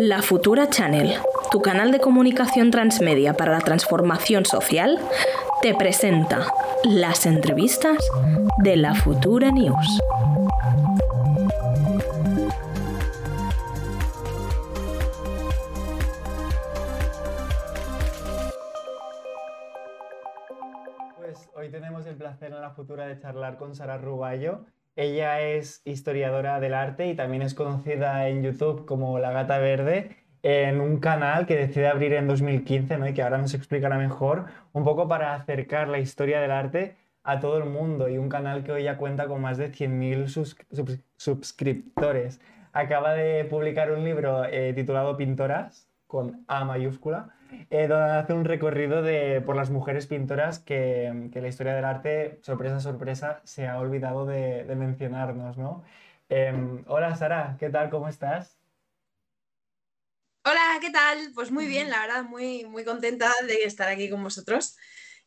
La Futura Channel, tu canal de comunicación transmedia para la transformación social, te presenta las entrevistas de la Futura News. Pues hoy tenemos el placer en la Futura de charlar con Sara Ruballo. Ella es historiadora del arte y también es conocida en YouTube como La Gata Verde en un canal que decide abrir en 2015 ¿no? y que ahora nos explicará mejor, un poco para acercar la historia del arte a todo el mundo y un canal que hoy ya cuenta con más de 100.000 sus- subs- suscriptores. Acaba de publicar un libro eh, titulado Pintoras, con A mayúscula, eh, donde hace un recorrido de, por las mujeres pintoras que, que la historia del arte, sorpresa, sorpresa, se ha olvidado de, de mencionarnos, ¿no? Em, hola Sara, ¿qué tal? ¿Cómo estás? Hola, ¿qué tal? Pues muy bien, la verdad, muy, muy contenta de estar aquí con vosotros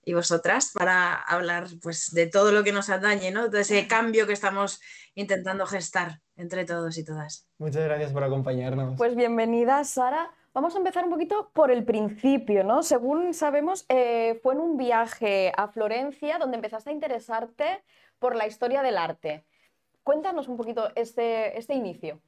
y vosotras para hablar pues, de todo lo que nos atañe, ¿no? De ese cambio que estamos intentando gestar entre todos y todas. Muchas gracias por acompañarnos. Pues bienvenida, Sara. Vamos a empezar un poquito por el principio, ¿no? Según sabemos, eh, fue en un viaje a Florencia donde empezaste a interesarte por la historia del arte. Cuéntanos un poquito este, este inicio.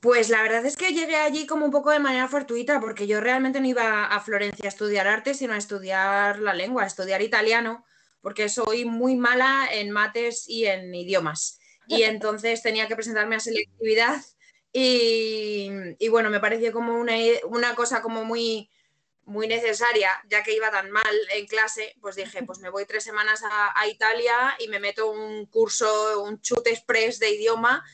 Pues la verdad es que llegué allí como un poco de manera fortuita, porque yo realmente no iba a Florencia a estudiar arte, sino a estudiar la lengua, a estudiar italiano, porque soy muy mala en mates y en idiomas. Y entonces tenía que presentarme a selectividad y, bueno, me pareció como una, una cosa como muy, muy necesaria, ya que iba tan mal en clase, pues dije, pues me voy tres semanas a, a Italia y me meto un curso, un chute express de idioma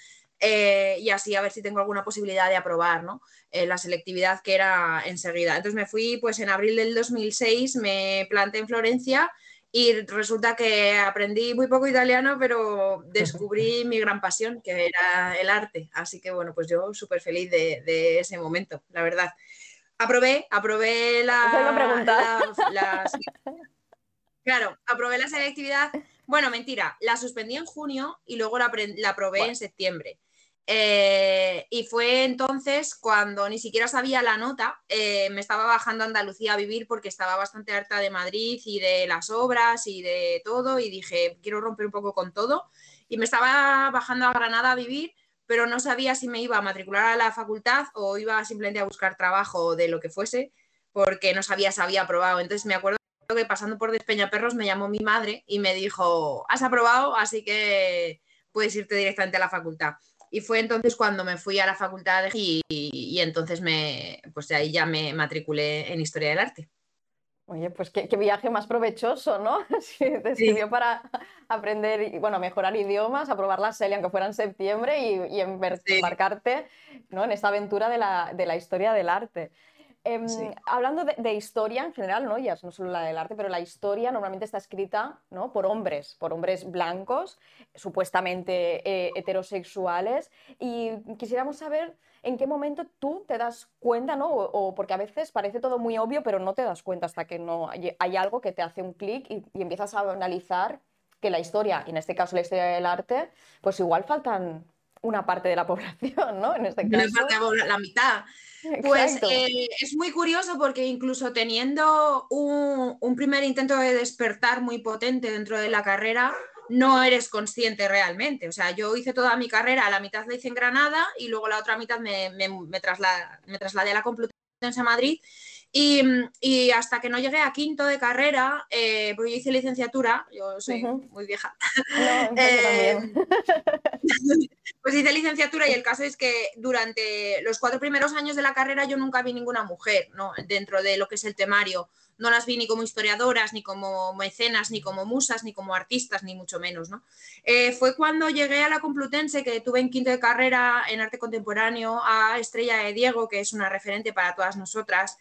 eh, y así a ver si tengo alguna posibilidad de aprobar ¿no? Eh, la selectividad que era enseguida. Entonces me fui pues en abril del 2006, me planté en Florencia y resulta que aprendí muy poco italiano, pero descubrí mi gran pasión, que era el arte. Así que bueno, pues yo súper feliz de, de, ese momento, la verdad. Aprobé, aprobé la, la, la, Claro, aprobé la selectividad. Bueno, mentira, la suspendí en junio y luego la, la aprobé bueno. en septiembre. Eh, y fue entonces cuando ni siquiera sabía la nota, eh, me estaba bajando a Andalucía a vivir porque estaba bastante harta de Madrid y de las obras y de todo y dije, quiero romper un poco con todo. Y me estaba bajando a Granada a vivir, pero no sabía si me iba a matricular a la facultad o iba simplemente a buscar trabajo de lo que fuese, porque no sabía si había aprobado. Entonces me acuerdo que pasando por Despeñaperros me llamó mi madre y me dijo, has aprobado, así que puedes irte directamente a la facultad. Y fue entonces cuando me fui a la facultad y, y, y entonces me, pues de ahí ya me matriculé en Historia del Arte. Oye, pues qué, qué viaje más provechoso, ¿no? Sí, te Sí. sirvió para aprender, y, bueno, mejorar idiomas, aprobar la SELI, aunque fuera en septiembre, y, y embar- Sí. embarcarte ¿no? en esta aventura de la, de la historia del arte. Em, Sí. Hablando de, de historia en general, ¿no? Ya no solo la del arte, pero la historia normalmente está escrita ¿no? por hombres, por hombres blancos, supuestamente eh, heterosexuales. Y quisiéramos saber en qué momento tú te das cuenta, ¿no? O, o porque a veces parece todo muy obvio, pero no te das cuenta hasta que no hay, hay algo que te hace un clic y, y empiezas a analizar que la historia, y en este caso la historia del arte, pues igual faltan una parte de la población, ¿no? En este Una caso. parte de la mitad. Pues eh, es muy curioso porque incluso teniendo un, un primer intento de despertar muy potente dentro de la carrera, no eres consciente realmente. O sea, yo hice toda mi carrera, la mitad la hice en Granada y luego la otra mitad me, me, me, trasla- me trasladé a la Complutense de Madrid. Y, y hasta que no llegué a quinto de carrera, eh, porque yo hice licenciatura, yo soy muy vieja, No, Eh, pues hice licenciatura y el caso es que durante los cuatro primeros años de la carrera yo nunca vi ninguna mujer ¿no? dentro de lo que es el temario. No las vi ni como historiadoras, ni como mecenas, ni como musas, ni como artistas, ni mucho menos. ¿no? Eh, fue cuando llegué a la Complutense, que tuve en quinto de carrera en arte contemporáneo a Estrella de Diego, que es una referente para todas nosotras,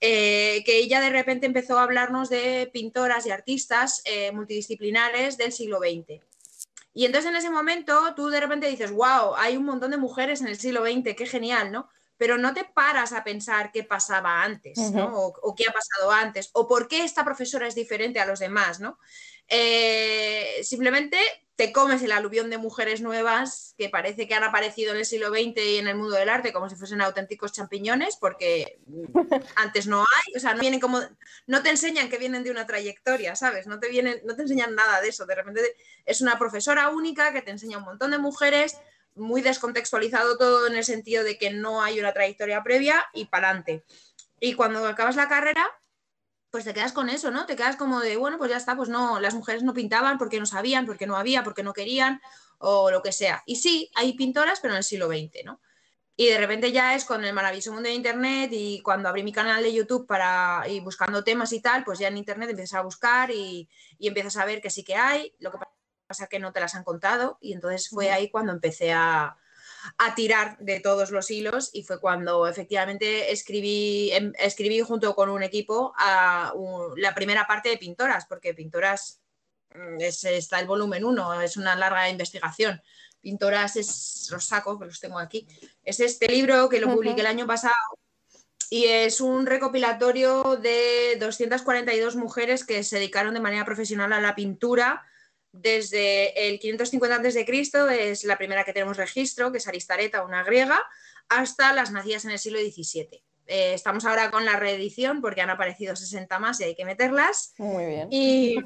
eh, que ella de repente empezó a hablarnos de pintoras y artistas eh, multidisciplinares del siglo XX. Y entonces en ese momento tú de repente dices, wow, hay un montón de mujeres en el siglo XX, qué genial, ¿no? pero no te paras a pensar qué pasaba antes, ¿no? o, qué ha pasado antes, o por qué esta profesora es diferente a los demás, ¿no? Eh, simplemente te comes el aluvión de mujeres nuevas que parece que han aparecido en el siglo XX y en el mundo del arte como si fuesen auténticos champiñones, porque antes no hay, o sea, no vienen como, no te enseñan que vienen de una trayectoria, ¿sabes? No te vienen, no te enseñan nada de eso. De repente es una profesora única que te enseña un montón de mujeres, muy descontextualizado todo en el sentido de que no hay una trayectoria previa y para adelante. Y cuando acabas la carrera, pues te quedas con eso, ¿no? Te quedas como de, bueno, pues ya está, pues no, las mujeres no pintaban porque no sabían, porque no había, porque no querían o lo que sea. Y sí, hay pintoras, pero en el siglo XX, ¿no? Y de repente ya es con el maravilloso mundo de Internet y cuando abrí mi canal de YouTube para ir buscando temas y tal, pues ya en Internet empiezas a buscar y, y empiezas a ver que sí que hay, lo que pasa que no te las han contado y entonces fue ahí cuando empecé a, a tirar de todos los hilos y fue cuando efectivamente escribí, escribí junto con un equipo a la primera parte de Pintoras, porque Pintoras mm, está el volumen 1, es una larga investigación. Pintoras es, los saco, que los tengo aquí, es este libro que lo publiqué el año pasado y es un recopilatorio de 242 mujeres que se dedicaron de manera profesional a la pintura desde el 550 a.C., es la primera que tenemos registro, que es Aristareta, una griega, hasta las nacidas en el siglo XVII. Eh, estamos ahora con la reedición porque han aparecido 60 más y hay que meterlas. Muy bien. Y,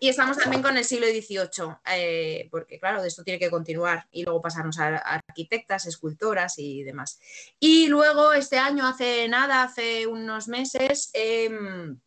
estamos también con el siglo XVIII, eh, porque claro, de esto tiene que continuar y luego pasarnos a, arquitectas, escultoras y demás. Y luego este año, hace nada, hace unos meses, em,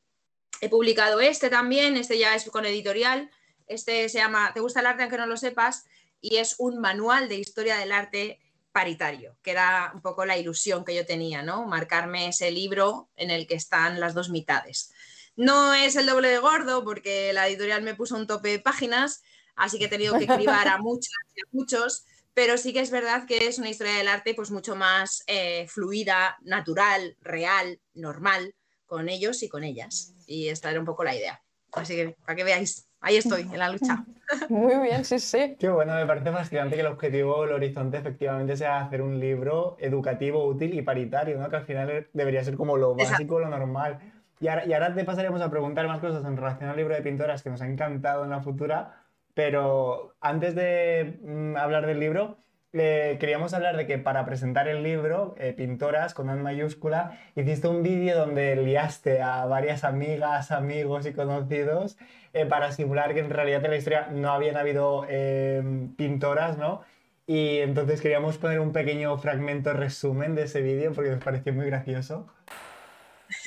he publicado este también, este ya es con editorial, este se llama ¿Te gusta el arte aunque no lo sepas? y es un manual de historia del arte paritario, que era un poco la ilusión que yo tenía, ¿no? Marcarme ese libro en el que están las dos mitades. No es el doble de gordo porque la editorial me puso un tope de páginas, así que he tenido que cribar a muchas y a muchos, pero sí que es verdad que es una historia del arte pues mucho más eh, fluida, natural, real, normal, con ellos y con ellas. Y esta era un poco la idea. Así que para que veáis ahí estoy, en la lucha. Muy bien, sí, sí. Qué bueno, me parece fascinante que el objetivo el horizonte efectivamente sea hacer un libro educativo, útil y paritario, ¿no? que al final debería ser como lo básico, lo normal. Y ahora, y ahora te pasaremos a preguntar más cosas en relación al libro de pintoras que nos ha encantado en la futura, pero antes de mm, hablar del libro, queríamos hablar de que para presentar el libro, eh, Pintoras, con N mayúscula, hiciste un vídeo donde liaste a varias amigas, amigos y conocidos eh, para simular que en realidad en la historia no habían habido eh, pintoras, ¿no? Y entonces queríamos poner un pequeño fragmento resumen de ese vídeo porque nos pareció muy gracioso.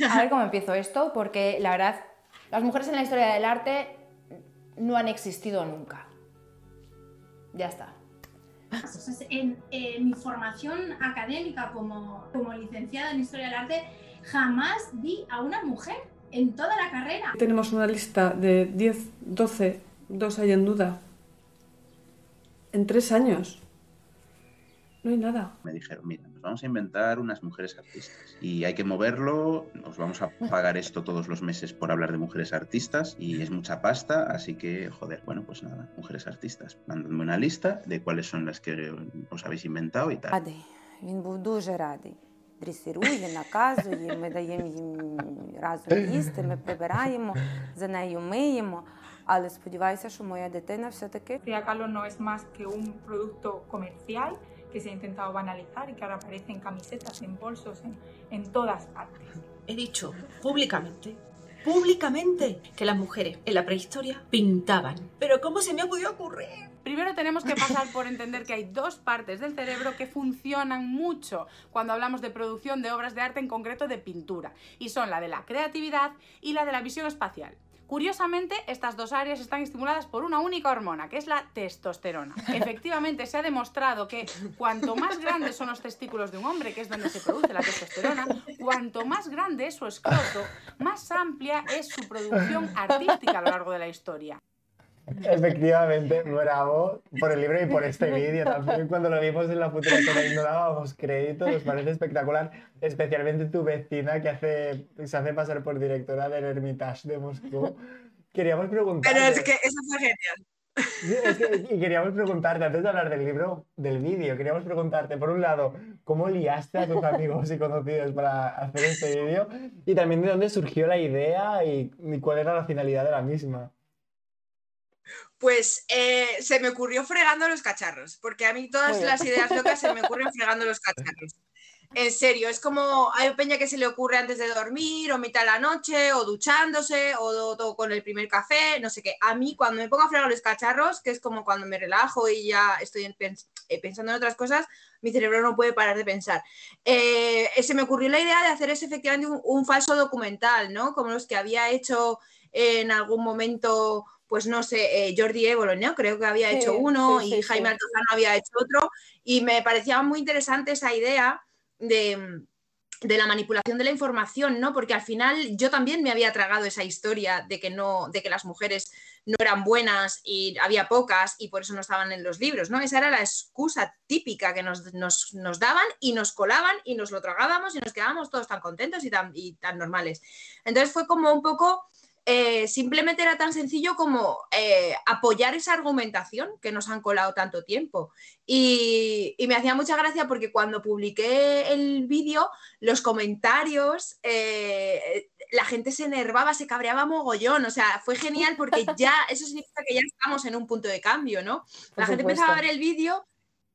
A ver cómo empiezo esto, porque la verdad, las mujeres en la historia del arte no han existido nunca. Ya está. En, mi formación académica como, como licenciada en Historia del Arte, jamás vi a una mujer en toda la carrera. Tenemos una lista de 10, 12, dos hay en duda. En tres años. No hay nada. Me dijeron, mira, vamos a inventar unas mujeres artistas y hay que moverlo, nos vamos a pagar esto todos los meses por hablar de mujeres artistas y es mucha pasta, así que, joder, bueno, pues nada, mujeres artistas. Mándame una lista de cuáles son las que os habéis inventado y tal. дресирує, наказує, ми даємо їм разом їсти, ми прибираємо, за нею миємо. Але сподіваюся, що моя дитина все-таки. Frida Kahlo no es más que un producto comercial que se ha intentado banalizar y que ahora aparece en camisetas, en bolsos, en, en todas partes. He dicho públicamente públicamente que las mujeres en la prehistoria pintaban. Pero ¿cómo se me ha podido ocurrir? Primero tenemos que pasar por entender que hay dos partes del cerebro que funcionan mucho cuando hablamos de producción de obras de arte, en concreto de pintura, y son la de la creatividad y la de la visión espacial. Curiosamente, estas dos áreas están estimuladas por una única hormona, que es la testosterona. Efectivamente, se ha demostrado que cuanto más grandes son los testículos de un hombre, que es donde se produce la testosterona, cuanto más grande es su escroto, más amplia es su producción artística a lo largo de la historia. Efectivamente, bravo por el libro y por este vídeo. También cuando lo vimos en la futura que no dábamos crédito, nos parece espectacular, especialmente tu vecina que hace, se hace pasar por directora del Hermitage de Moscú. Queríamos preguntar. Pero es que eso fue genial. Sí, es que- y queríamos preguntarte, antes de hablar del libro, del vídeo, queríamos preguntarte, por un lado, ¿cómo liaste a tus amigos y conocidos para hacer este vídeo? Y también de dónde surgió la idea y, y cuál era la finalidad de la misma. Pues eh, se me ocurrió fregando los cacharros, porque a mí todas las ideas locas se me ocurren fregando los cacharros. En serio, es como hay peña que se le ocurre antes de dormir, o mitad de la noche, o duchándose, o, o con el primer café, no sé qué. A mí, cuando me pongo a fregar los cacharros, que es como cuando me relajo y ya estoy pens- eh, pensando en otras cosas, mi cerebro no puede parar de pensar. Eh, se me ocurrió la idea de hacer ese efectivamente un, un falso documental, ¿no? Como los que había hecho en algún momento, pues no sé, eh, Jordi Évolo, ¿no? Creo que había Sí, hecho uno sí, y Jaime. Altozano había hecho otro y me parecía muy interesante esa idea de, de la manipulación de la información, ¿no? Porque al final yo también me había tragado esa historia de que no, de que las mujeres no eran buenas y había pocas y por eso no estaban en los libros, ¿no? Esa era la excusa típica que nos, nos- nos daban y nos colaban y nos lo tragábamos y nos quedábamos todos tan contentos y tan, y tan normales. Entonces fue como un poco, eh, simplemente era tan sencillo como eh, apoyar esa argumentación que nos han colado tanto tiempo. Y, y me hacía mucha gracia porque cuando publiqué el vídeo, los comentarios, eh, la gente se enervaba, se cabreaba mogollón. O sea, fue genial porque ya eso significa que ya estamos en un punto de cambio, ¿no? La Por gente empezaba a ver el vídeo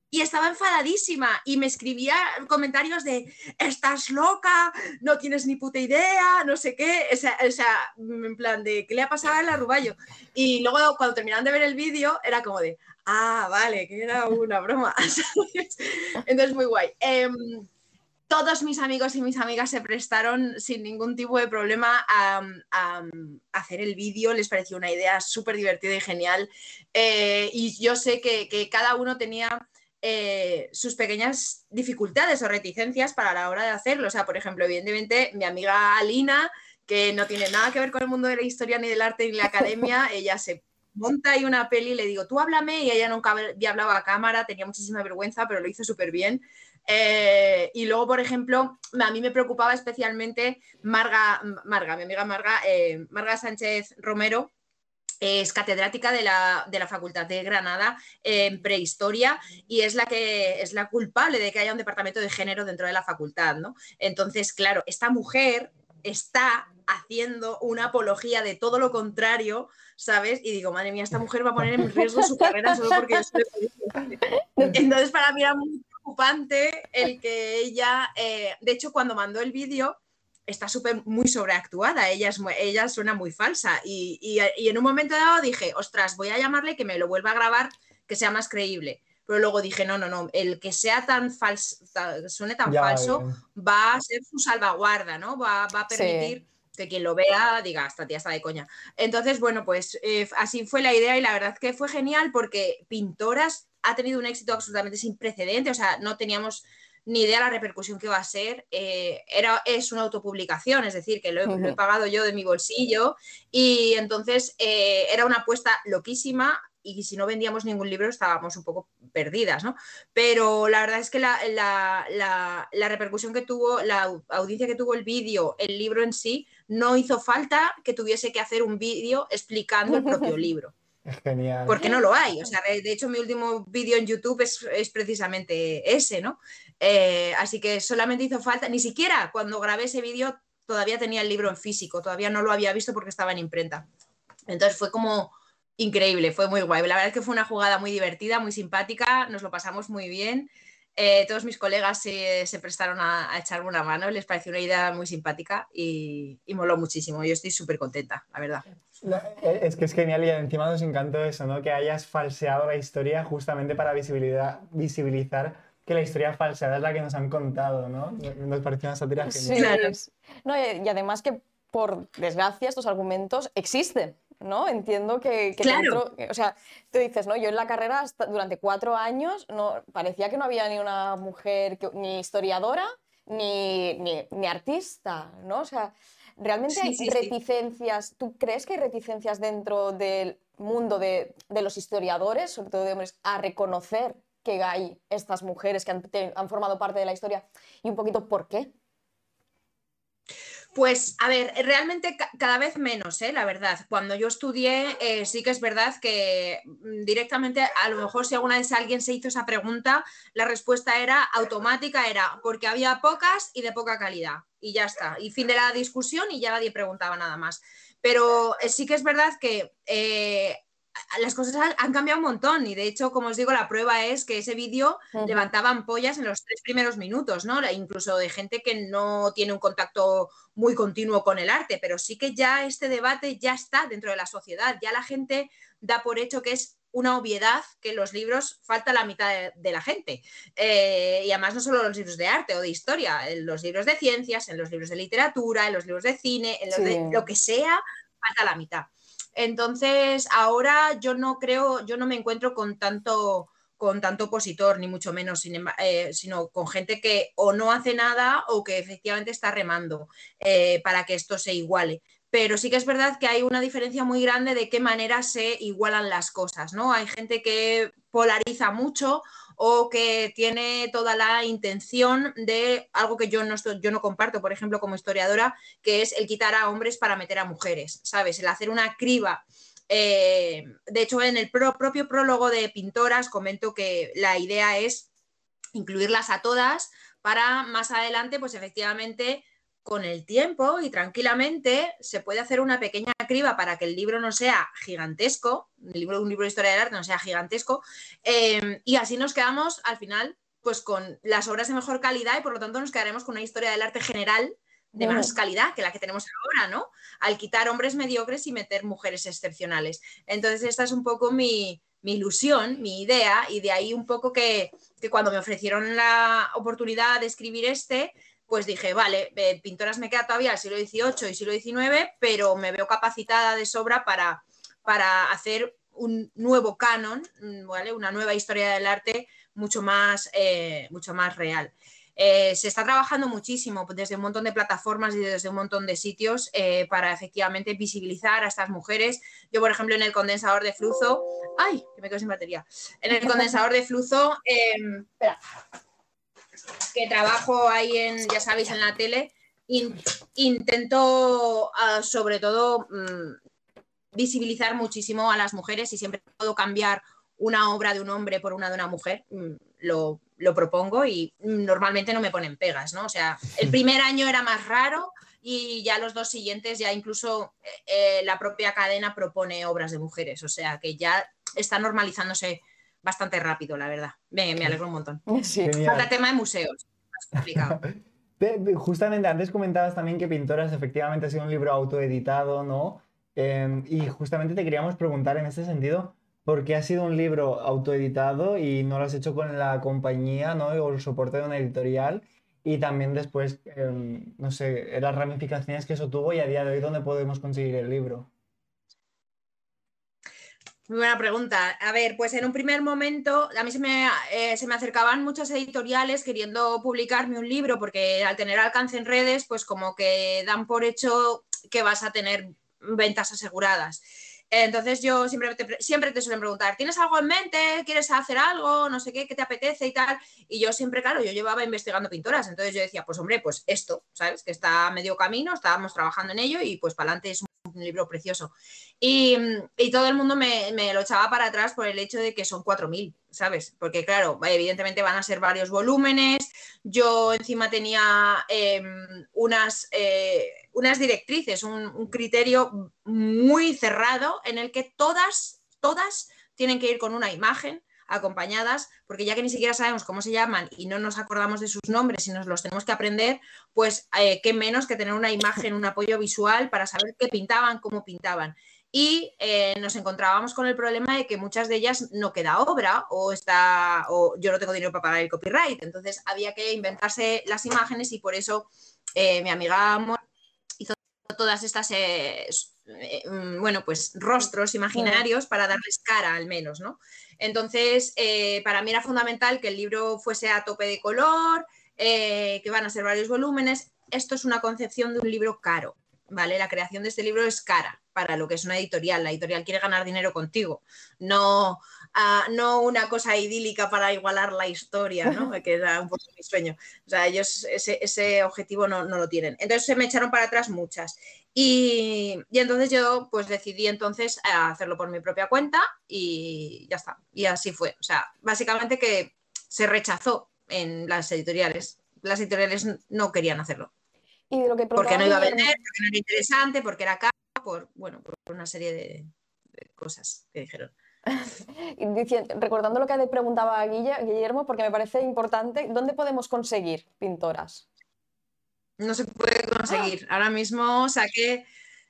y estaba enfadadísima y me escribía comentarios de estás loca, no tienes ni puta idea, no sé qué, o sea, o sea, en plan de qué le ha pasado a la Ruballo. Y luego cuando terminaron de ver el vídeo era como de, ah, vale, que era una broma. Entonces muy guay. Em, todos mis amigos y mis amigas se prestaron sin ningún tipo de problema a, hacer el vídeo, les pareció una idea súper divertida y genial. Eh, y yo sé que cada uno tenía eh, sus pequeñas dificultades o reticencias para la hora de hacerlo. O sea, por ejemplo, evidentemente, mi amiga Alina, que no tiene nada que ver con el mundo de la historia, ni del arte, ni la academia, ella se monta ahí una peli y le digo, tú háblame, y ella nunca había hablado a cámara, tenía muchísima vergüenza, pero lo hizo súper bien. Eh, y luego, por ejemplo, a mí me preocupaba especialmente Marga, Marga mi amiga Marga, eh, Marga Sánchez Romero, es catedrática de la, de la Facultad de Granada en prehistoria y es la que es la culpable de que haya un departamento de género dentro de la facultad, ¿no? Entonces, claro, esta mujer está haciendo una apología de todo lo contrario, ¿sabes? Y digo, madre mía, esta mujer va a poner en riesgo su carrera solo porque yo soy entonces, para mí era muy preocupante el que ella, eh, de hecho, cuando mandó el vídeo, está súper muy sobreactuada, ella, es, ella suena muy falsa. Y, y- y en un momento dado dije, ostras, voy a llamarle que me lo vuelva a grabar, que sea más creíble. Pero luego dije, no, no, no, el que sea tan falso, suene tan Ya, falso, bien. va a ser su salvaguarda, ¿no? Va, va a Sí. permitir que quien lo vea diga, esta tía está de coña. Entonces, bueno, pues eh, así fue la idea y la verdad que fue genial porque Pintoras ha tenido un éxito absolutamente sin precedente, o sea, no teníamos ni idea la repercusión que va a ser. eh, era, es una autopublicación, es decir, que lo he, lo he Ujú. pagado yo de mi bolsillo y entonces eh, era una apuesta loquísima y si no vendíamos ningún libro estábamos un poco perdidas, ¿no? Pero la verdad es que la, la- la- la repercusión que tuvo, la au- audiencia que tuvo el vídeo, el libro en sí, no hizo falta que tuviese que hacer un vídeo explicando el propio libro, genial. porque no lo hay. O sea, de hecho mi último vídeo en YouTube es, es precisamente ese, ¿no? Eh, así que solamente hizo falta, ni siquiera cuando grabé ese vídeo todavía tenía el libro en físico, todavía no lo había visto porque estaba en imprenta. Entonces fue como increíble, fue muy guay. La verdad es que fue una jugada muy divertida, muy simpática, nos lo pasamos muy bien. Eh, todos mis colegas se, se prestaron a, a echarme una mano, les pareció una idea muy simpática y, y moló muchísimo. Yo estoy súper contenta, la verdad. Eh, Es que es genial y encima nos encantó eso, ¿no? Que hayas falseado la historia justamente para visibilidad, visibilizar que la historia falseada es la que nos han contado, ¿no? Nos pareció una sátira Sí, genial. es- no, y, y además que, por desgracia, estos argumentos existen, ¿no? Entiendo que, que Claro. dentro- o sea, tú dices, ¿no? Yo en la carrera hasta- durante cuatro años no, parecía que no había ni una mujer, que- ni historiadora, ni, ni, ni artista, ¿no? O sea, realmente Sí, hay sí, sí. reticencias. ¿Tú crees que hay reticencias dentro del mundo de, de los historiadores, sobre todo de hombres, a reconocer que hay estas mujeres que han formado parte de la historia y un poquito por qué? Pues a ver, realmente ca- cada vez menos, ¿eh? la verdad. Cuando yo estudié, eh, sí que es verdad que mm, directamente, a lo mejor si alguna vez alguien se hizo esa pregunta, la respuesta era automática, era porque había pocas y de poca calidad. Y ya está. Y fin de la discusión y ya nadie preguntaba nada más. Pero eh, sí que es verdad que eh, las cosas han, cambiado un montón y de hecho, como os digo, la prueba es que ese vídeo Ujú. levantaba ampollas en los tres primeros minutos, ¿no? Incluso de gente que no tiene un contacto muy continuo con el arte, pero sí que ya este debate ya está dentro de la sociedad, ya la gente da por hecho que es una obviedad que en los libros falta la mitad de, de la gente. Eh, y además no solo los libros de arte o de historia, en los libros de ciencias, en los libros de literatura, en los libros de cine, en los de lo que sea, falta la mitad. Entonces, ahora yo no creo, yo no me encuentro con tanto, con tanto opositor, ni mucho menos, eh, sino con gente que o no hace nada o que efectivamente está remando eh, para que esto se iguale. Pero sí que es verdad que hay una diferencia muy grande de qué manera se igualan las cosas, ¿no? Hay gente que polariza mucho o que tiene toda la intención de algo que yo no, comparto, por ejemplo, como historiadora, que es el quitar a hombres para meter a mujeres, ¿sabes? El hacer una criba. Eh, de hecho, en el pro- propio prólogo de Pintoras comento que la idea es incluirlas a todas para más adelante, pues efectivamente, con el tiempo y tranquilamente se puede hacer una pequeña criba para que el libro no sea gigantesco, libro, un libro de historia del arte no sea gigantesco, eh, y así nos quedamos al final pues con las obras de mejor calidad y por lo tanto nos quedaremos con una historia del arte general de Bueno. más calidad que la que tenemos ahora, ¿no? Al quitar hombres mediocres y meter mujeres excepcionales. Entonces esta es un poco mi, mi ilusión, mi idea, y de ahí un poco que, que cuando me ofrecieron la oportunidad de escribir este, pues dije, vale, eh, pintoras me queda todavía el siglo XVIII y siglo XIX, pero me veo capacitada de sobra para, para hacer un nuevo canon, mm, ¿vale? Una nueva historia del arte mucho más, eh, mucho más real. Eh, se está trabajando muchísimo desde un montón de plataformas y desde un montón de sitios para efectivamente visibilizar a estas mujeres. Yo, por ejemplo, en el condensador de flujo, ¡ay! Que me quedo sin batería. En el condensador de flujo, eh, espera, que trabajo ahí en, ya sabéis, en la tele, in- intento ah, sobre todo mm, visibilizar muchísimo a las mujeres y siempre puedo cambiar una obra de un hombre por una de una mujer, mm, lo, lo propongo y mm, normalmente no me ponen pegas, ¿no? O sea, el primer año era más raro y ya los dos siguientes ya incluso eh, eh, la propia cadena propone obras de mujeres, o sea que ya está normalizándose bastante rápido, la verdad. Me, me alegro un montón. Genial. Falta tema de museos, complicado. Justamente antes comentabas también que Pintoras efectivamente ha sido un libro autoeditado, ¿no? Eh, y justamente te queríamos preguntar en este sentido, ¿por qué ha sido un libro autoeditado y no lo has hecho con la compañía, ¿no? O el soporte de una editorial? Y también después, eh, no sé, las ramificaciones que eso tuvo y a día de hoy, ¿dónde podemos conseguir el libro? Muy buena pregunta. A ver, pues en un primer momento a mí se me, eh, se me acercaban muchas editoriales queriendo publicarme un libro porque al tener alcance en redes, pues como que dan por hecho que vas a tener ventas aseguradas. Entonces yo siempre te, pre- siempre te suelen preguntar, ¿tienes algo en mente? ¿Quieres hacer algo? No sé qué, ¿qué te apetece y tal? Y yo siempre, claro, yo llevaba investigando pintoras, entonces yo decía, pues hombre, pues esto, ¿sabes? Que está a medio camino, estábamos trabajando en ello y pues para adelante es un, libro precioso. Y, y todo el mundo me, me lo echaba para atrás por el hecho de que son 4.000, ¿sabes? Porque claro, evidentemente van a ser varios volúmenes. Yo encima tenía eh, unas, eh, unas directrices, un, un criterio muy cerrado en el que todas, todas tienen que ir con una imagen acompañadas, porque ya que ni siquiera sabemos cómo se llaman y no nos acordamos de sus nombres y nos los tenemos que aprender, pues eh, qué menos que tener una imagen, un apoyo visual para saber qué pintaban, cómo pintaban. Y eh, nos encontrábamos con el problema de que muchas de ellas no queda obra o está o yo no tengo dinero para pagar el copyright. Entonces había que inventarse las imágenes y por eso eh, mi amiga Mor hizo todas estas eh, mm, bueno, pues rostros imaginarios para darles cara al menos, ¿no? Entonces, eh, para mí era fundamental que el libro fuese a tope de color, eh, que van a ser varios volúmenes. Esto es una concepción de un libro caro, ¿vale? La creación de este libro es cara para lo que es una editorial. La editorial quiere ganar dinero contigo, no, ah, no una cosa idílica para igualar la historia, ¿no? que era un poco mi sueño. O sea, ellos ese, ese objetivo no, no, lo tienen. Entonces se me echaron para atrás muchas. Y, y, entonces yo pues decidí entonces hacerlo por mi propia cuenta y ya está. Y así fue. O sea, básicamente que se rechazó en las editoriales. Las editoriales no querían hacerlo. Y de lo que porque no iba a vender, porque no era interesante, porque era caro, por, bueno, por una serie de, de cosas que dijeron. recordando lo que preguntaba Guillermo, porque me parece importante, ¿dónde podemos conseguir pintoras? No se puede conseguir. Ah. Ahora mismo saqué,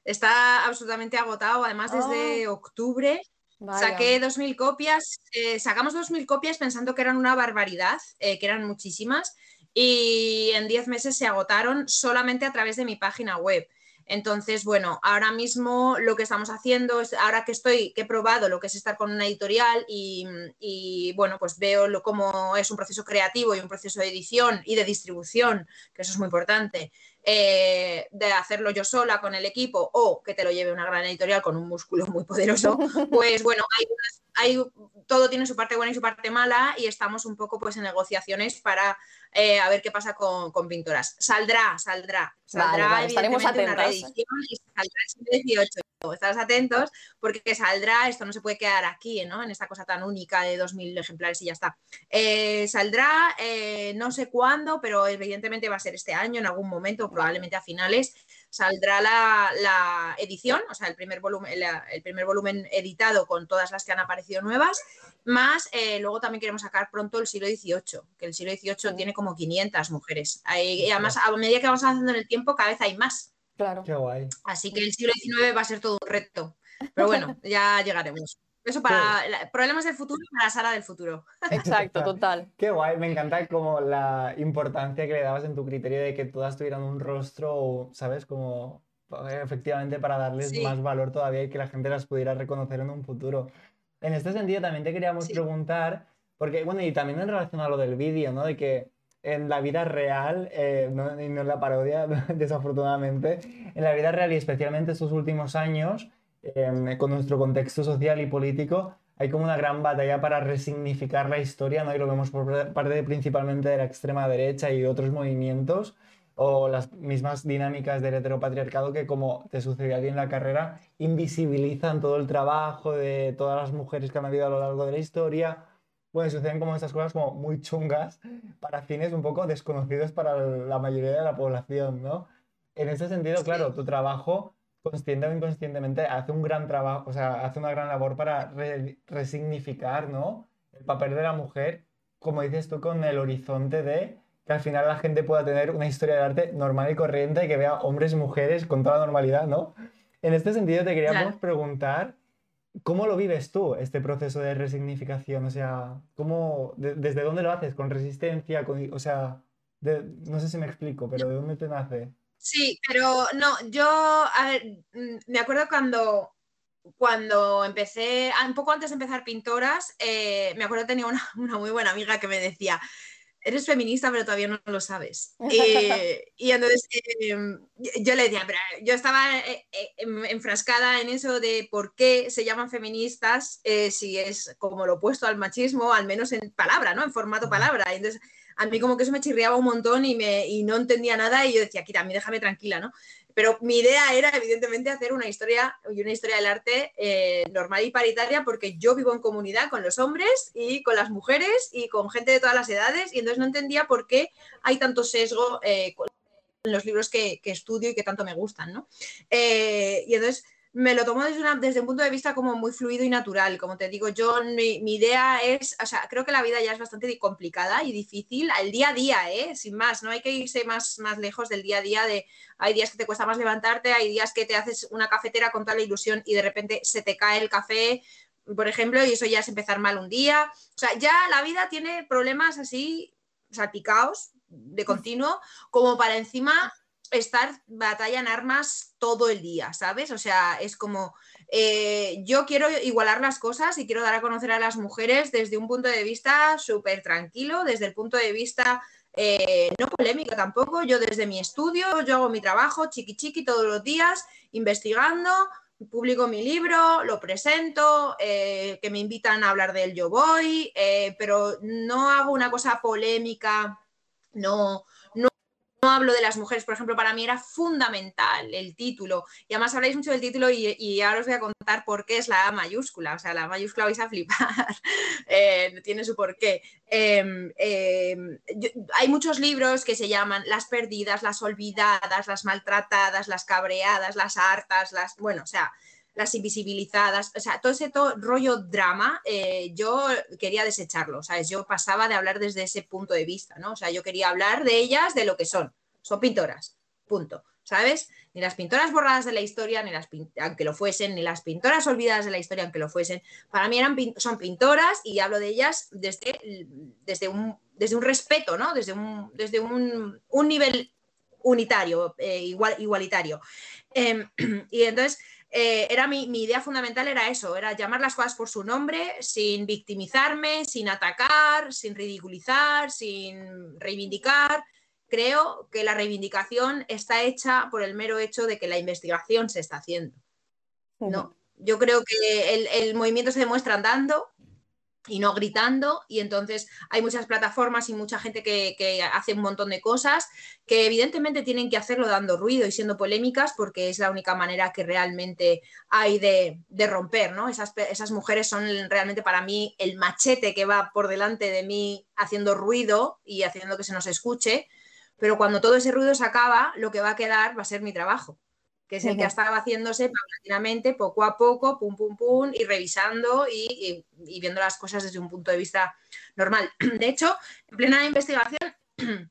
está absolutamente agotado, además desde ah. octubre. Vaya. Saqué 2.000 copias, eh, sacamos 2.000 copias pensando que eran una barbaridad, eh, que eran muchísimas, y en 10 meses se agotaron solamente a través de mi página web. Entonces, bueno, ahora mismo lo que estamos haciendo es, ahora que estoy, que he probado lo que es estar con una editorial y, y bueno, pues veo lo, cómo es un proceso creativo y un proceso de edición y de distribución, que eso es muy importante, eh, de hacerlo yo sola con el equipo o que te lo lleve una gran editorial con un músculo muy poderoso, pues bueno, hay, hay, todo tiene su parte buena y su parte mala y estamos un poco pues en negociaciones para eh, a ver qué pasa con, con, pintoras. Saldrá, saldrá, saldrá vale, estaremos atentos. una reedición y saldrá el 18. Estás atentos porque saldrá, esto no se puede quedar aquí, ¿no? En esta cosa tan única de 2.000 ejemplares y ya está. Eh, saldrá, eh, no sé cuándo, pero evidentemente va a ser este año, en algún momento, probablemente a finales, saldrá la, la edición, o sea, el primer, volumen, la, el primer volumen editado con todas las que han aparecido nuevas, más eh, luego también queremos sacar pronto el siglo XVIII, que el siglo XVIII tiene como 500 mujeres. y además, a medida que vamos avanzando en el tiempo, cada vez hay más. Claro. Qué guay. Así que el siglo XIX va a ser todo un reto. Pero bueno, ya llegaremos. Eso para problemas del futuro para la sala del futuro. Exacto, total. Qué guay, me encanta como la importancia que le dabas en tu criterio de que todas tuvieran un rostro, ¿sabes? Como efectivamente para darles sí. más valor todavía y que la gente las pudiera reconocer en un futuro. En este sentido también te queríamos sí. preguntar, porque bueno, y también en relación a lo del vídeo, ¿no? De que en la vida real, eh, no, y no en la parodia, desafortunadamente, en la vida real y especialmente estos últimos años, eh, con nuestro contexto social y político, hay como una gran batalla para resignificar la historia, ¿no? Y lo vemos por parte principalmente de la extrema derecha y otros movimientos, o las mismas dinámicas del heteropatriarcado que, como te sucedió a ti en la carrera, invisibilizan todo el trabajo de todas las mujeres que han habido a lo largo de la historia, bueno, suceden como estas cosas como muy chungas para fines un poco desconocidos para la mayoría de la población, ¿no? En ese sentido, claro, tu trabajo, consciente o inconscientemente, hace un gran trabajo, o sea, hace una gran labor para re resignificar, ¿no? El papel de la mujer, como dices tú, con el horizonte de que al final la gente pueda tener una historia de arte normal y corriente y que vea hombres y mujeres con toda la normalidad, ¿no? En este sentido, te queríamos claro. preguntar ¿Cómo lo vives tú, este proceso de resignificación? O sea, ¿cómo, de, ¿desde dónde lo haces? ¿Con resistencia? Con, o sea, de, no sé si me explico, pero ¿de dónde te nace? Sí, pero no, yo, a ver, me acuerdo cuando, cuando empecé, un poco antes de empezar Pintoras, eh, me acuerdo que tenía una, una muy buena amiga que me decía, eres feminista, pero todavía no lo sabes. Eh, y entonces eh, yo le decía, pero yo estaba eh, eh, enfrascada en eso de por qué se llaman feministas si es como lo opuesto al machismo, al menos en palabra, ¿no? En formato palabra. Y entonces a mí como que eso me chirriaba un montón y, me, y no entendía nada y yo decía, Kira, a mí déjame tranquila, ¿no? Pero mi idea era, evidentemente, hacer una historia y una historia del arte eh, normal y paritaria, porque yo vivo en comunidad con los hombres y con las mujeres y con gente de todas las edades, y entonces no entendía por qué hay tanto sesgo eh, en los libros que, que, estudio y que tanto me gustan, ¿no? Eh, y entonces me lo tomo desde, desde, un punto de vista como muy fluido y natural. Como te digo, yo, mi, mi, idea es, o sea, creo que la vida ya es bastante complicada y difícil, al día a día, ¿eh? sin más, no hay que irse más, más lejos del día a día de, hay días que te cuesta más levantarte, hay días que te haces una cafetera con toda la ilusión y de repente se te cae el café, por ejemplo, y eso ya es empezar mal un día. O sea, ya la vida tiene problemas así salpicados de continuo, como para encima estar batalla en armas todo el día, ¿sabes? O sea, es como eh, yo quiero igualar las cosas y quiero dar a conocer a las mujeres desde un punto de vista súper tranquilo, desde el punto de vista eh, no polémica tampoco. Yo desde mi estudio, yo hago mi trabajo chiqui chiqui todos los días, investigando, publico mi libro, lo presento, eh, que me invitan a hablar de él, yo voy, pero no hago una cosa polémica, no hablo de las mujeres, por ejemplo, para mí era fundamental el título, y además habláis mucho del título y, ahora os voy a contar por qué es la A mayúscula, o sea, la mayúscula vais a flipar, eh, tiene su porqué. Eh, hay muchos libros que se llaman Las perdidas, las olvidadas, las maltratadas, las cabreadas, las hartas, las, bueno, o sea, las invisibilizadas, o sea, todo ese to- rollo drama, eh, yo quería desecharlo, ¿sabes? Yo pasaba de hablar desde ese punto de vista, ¿no? O sea, yo quería hablar de ellas, de lo que son, son pintoras, punto, ¿sabes? Ni las pintoras borradas de la historia, ni las aunque lo fuesen, ni las pintoras olvidadas de la historia, aunque lo fuesen, para mí eran, son pintoras y hablo de ellas desde, desde, un, desde un respeto, ¿no? Desde un, desde un, un nivel unitario, eh, igual, igualitario. Em, y entonces, eh, era mi, mi idea fundamental era eso, era llamar las cosas por su nombre, sin victimizarme, sin atacar, sin ridiculizar, sin reivindicar. Creo que la reivindicación está hecha por el mero hecho de que la investigación se está haciendo. No, yo creo que el, el movimiento se demuestra andando y no gritando, y entonces hay muchas plataformas y mucha gente que, que hace un montón de cosas que evidentemente tienen que hacerlo dando ruido y siendo polémicas porque es la única manera que realmente hay de, de romper, ¿no? Esas, esas mujeres son realmente para mí el machete que va por delante de mí haciendo ruido y haciendo que se nos escuche, pero cuando todo ese ruido se acaba, lo que va a quedar va a ser mi trabajo que es el que Ujú. estaba haciéndose paulatinamente, poco a poco, pum, pum, pum, y revisando y, y- y viendo las cosas desde un punto de vista normal. De hecho, en plena investigación,